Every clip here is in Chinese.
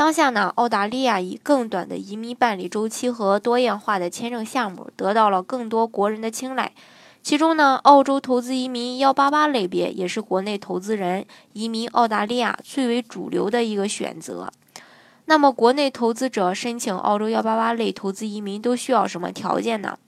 当下呢，澳大利亚以更短的移民办理周期和多样化的签证项目得到了更多国人的青睐。其中呢，澳洲投资移民幺八八类别也是国内投资人移民澳大利亚最为主流的一个选择。那么，国内投资者申请澳洲幺八八类投资移民都需要什么条件呢？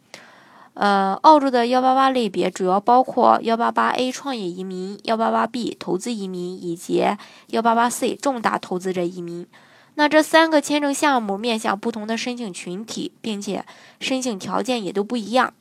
呃，澳洲的幺八八类别主要包括幺八八 A 创业移民、幺八八 B 投资移民以及幺八八 C 重大投资者移民。那这三个签证项目面向不同的申请群体，并且申请条件也都不一样。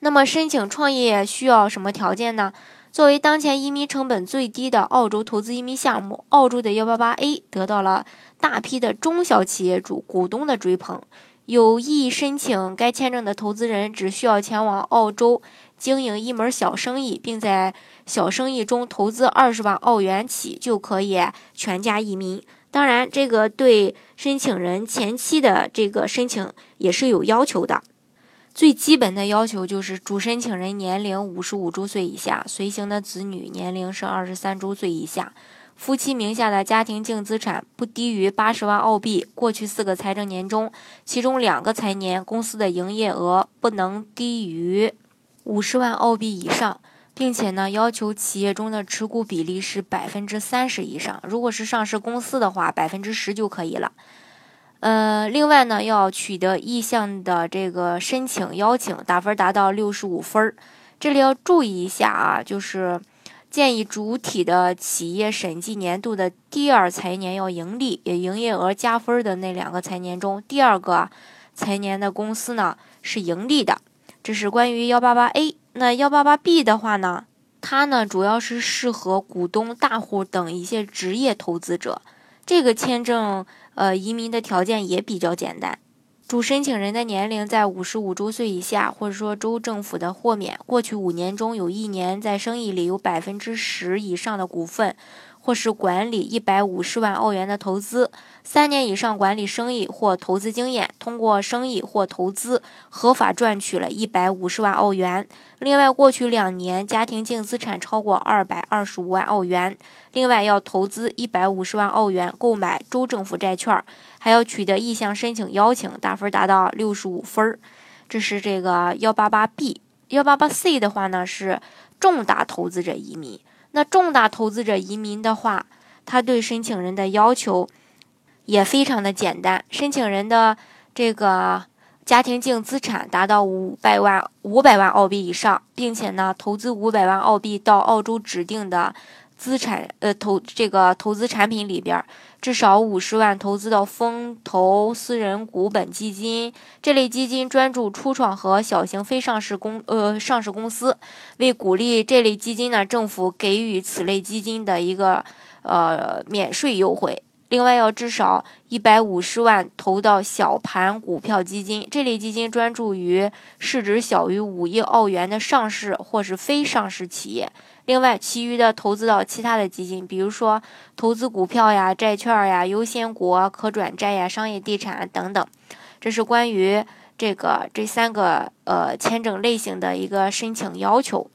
那么申请创业需要什么条件呢？作为当前移民成本最低的澳洲投资移民项目，澳洲的幺八八 A 得到了大批的中小企业主股东的追捧。有意申请该签证的投资人只需要前往澳洲经营一门小生意，并在小生意中投资二十万澳元起，就可以全家移民。当然，这个对申请人前期的这个申请也是有要求的。最基本的要求就是主申请人年龄五十五周岁以下，随行的子女年龄是二十三周岁以下，夫妻名下的家庭净资产不低于八十万澳币。过去四个财政年中，其中两个财年公司的营业额不能低于五十万澳币以上。并且呢，要求企业中的持股比例是百分之三十以上。如果是上市公司的话，百分之十就可以了。呃，另外呢，要取得意向的这个申请邀请打分达到六十五分儿。这里要注意一下啊，就是建议主体的企业审计年度的第二财年要盈利，也营业额加分的那两个财年中，第二个财年的公司呢是盈利的。这是关于幺八八 A。那幺八八 B 的话呢，它呢主要是适合股东大户等一些职业投资者。这个签证呃移民的条件也比较简单，主申请人的年龄在五十五周岁以下，或者说州政府的豁免，过去五年中有一年在生意里有百分之十以上的股份。或是管理一百五十万澳元的投资，三年以上管理生意或投资经验，通过生意或投资合法赚取了一百五十万澳元。另外，过去两年家庭净资产超过二百二十五万澳元。另外，要投资一百五十万澳元购买州政府债券，还要取得意向申请邀请，打分达到六十五分。这是这个幺八八 B，幺八八 C 的话呢是重大投资者移民。那重大投资者移民的话，他对申请人的要求也非常的简单。申请人的这个家庭净资产达到五百万五百万澳币以上，并且呢，投资五百万澳币到澳洲指定的。资产呃投这个投资产品里边，至少五十万投资到风投私人股本基金这类基金，专注初创和小型非上市公呃上市公司。为鼓励这类基金呢，政府给予此类基金的一个呃免税优惠。另外，要至少一百五十万投到小盘股票基金这类基金，专注于市值小于五亿澳元的上市或是非上市企业。另外，其余的投资到其他的基金，比如说投资股票呀、债券呀、优先股、可转债呀、商业地产等等。这是关于这个这三个呃签证类型的一个申请要求。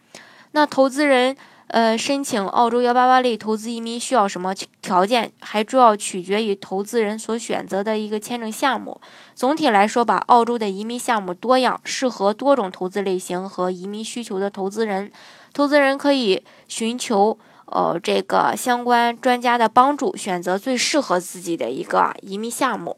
那投资人呃申请澳洲幺八八类投资移民需要什么条件？还主要取决于投资人所选择的一个签证项目。总体来说吧，澳洲的移民项目多样，适合多种投资类型和移民需求的投资人。投资人可以寻求呃这个相关专家的帮助，选择最适合自己的一个移民项目。